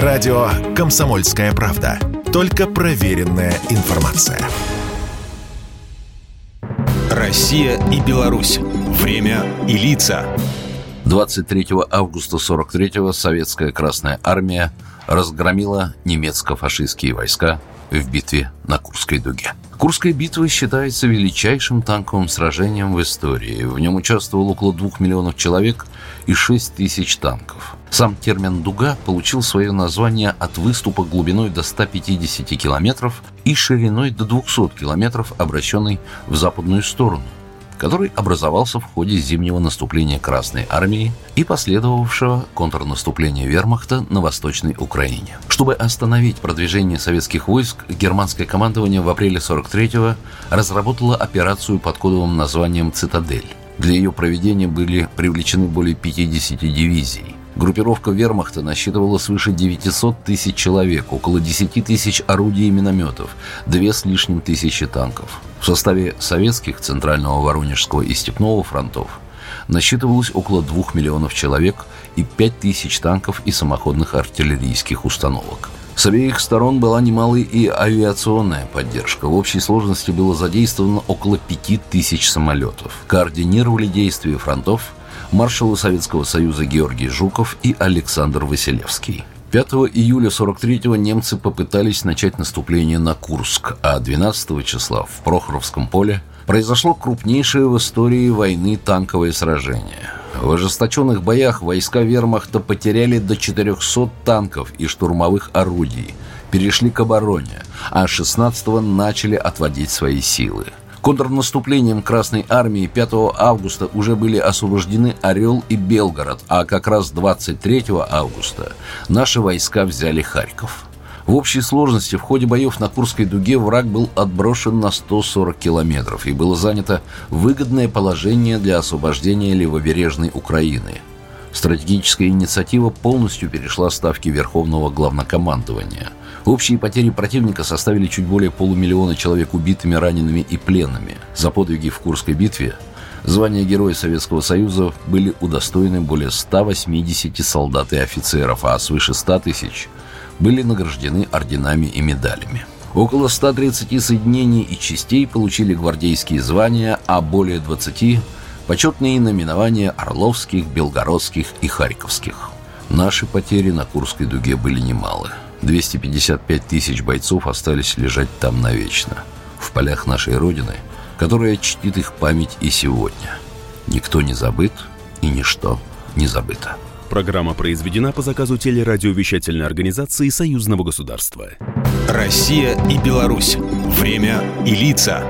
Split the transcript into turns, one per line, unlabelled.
Радио «Комсомольская правда». Только проверенная информация. Россия и Беларусь. Время и лица.
23 августа 43-го советская Красная Армия разгромила немецко-фашистские войска в битве на Курской дуге. Курская битва считается величайшим танковым сражением в истории. В нем участвовало около двух миллионов человек и шесть тысяч танков. Сам термин «дуга» получил свое название от выступа глубиной до 150 километров и шириной до 200 километров, обращенной в западную сторону – который образовался в ходе зимнего наступления Красной Армии и последовавшего контрнаступления вермахта на Восточной Украине. Чтобы остановить продвижение советских войск, германское командование в апреле 43-го разработало операцию под кодовым названием «Цитадель». Для ее проведения были привлечены более 50 дивизий. Группировка вермахта насчитывала свыше 900 тысяч человек, около 10 тысяч орудий и минометов, две с лишним тысячи танков. В составе советских Центрального Воронежского и Степного фронтов насчитывалось около 2 миллионов человек и 5 тысяч танков и самоходных артиллерийских установок. С обеих сторон была немалая и авиационная поддержка. В общей сложности было задействовано около 5 тысяч самолетов. Координировали действия фронтов маршалы Советского Союза Георгий Жуков и Александр Василевский. 5 июля 43-го немцы попытались начать наступление на Курск, а 12 числа в Прохоровском поле произошло крупнейшее в истории войны танковое сражение. В ожесточенных боях войска вермахта потеряли до 400 танков и штурмовых орудий, перешли к обороне, а 16-го начали отводить свои силы – Контрнаступлением Красной Армии 5 августа уже были освобождены Орел и Белгород, а как раз 23 августа наши войска взяли Харьков. В общей сложности в ходе боев на Курской дуге враг был отброшен на 140 километров и было занято выгодное положение для освобождения левобережной Украины. Стратегическая инициатива полностью перешла ставки Верховного Главнокомандования – Общие потери противника составили чуть более полумиллиона человек убитыми, ранеными и пленными. За подвиги в Курской битве звания Героя Советского Союза были удостоены более 180 солдат и офицеров, а свыше 100 тысяч были награждены орденами и медалями. Около 130 соединений и частей получили гвардейские звания, а более 20 – почетные наименования Орловских, Белгородских и Харьковских. Наши потери на Курской дуге были немалы – 255 тысяч бойцов остались лежать там навечно, в полях нашей Родины, которая чтит их память и сегодня. Никто не забыт и ничто не забыто.
Программа произведена по заказу телерадиовещательной организации Союзного государства. Россия и Беларусь. Время и лица.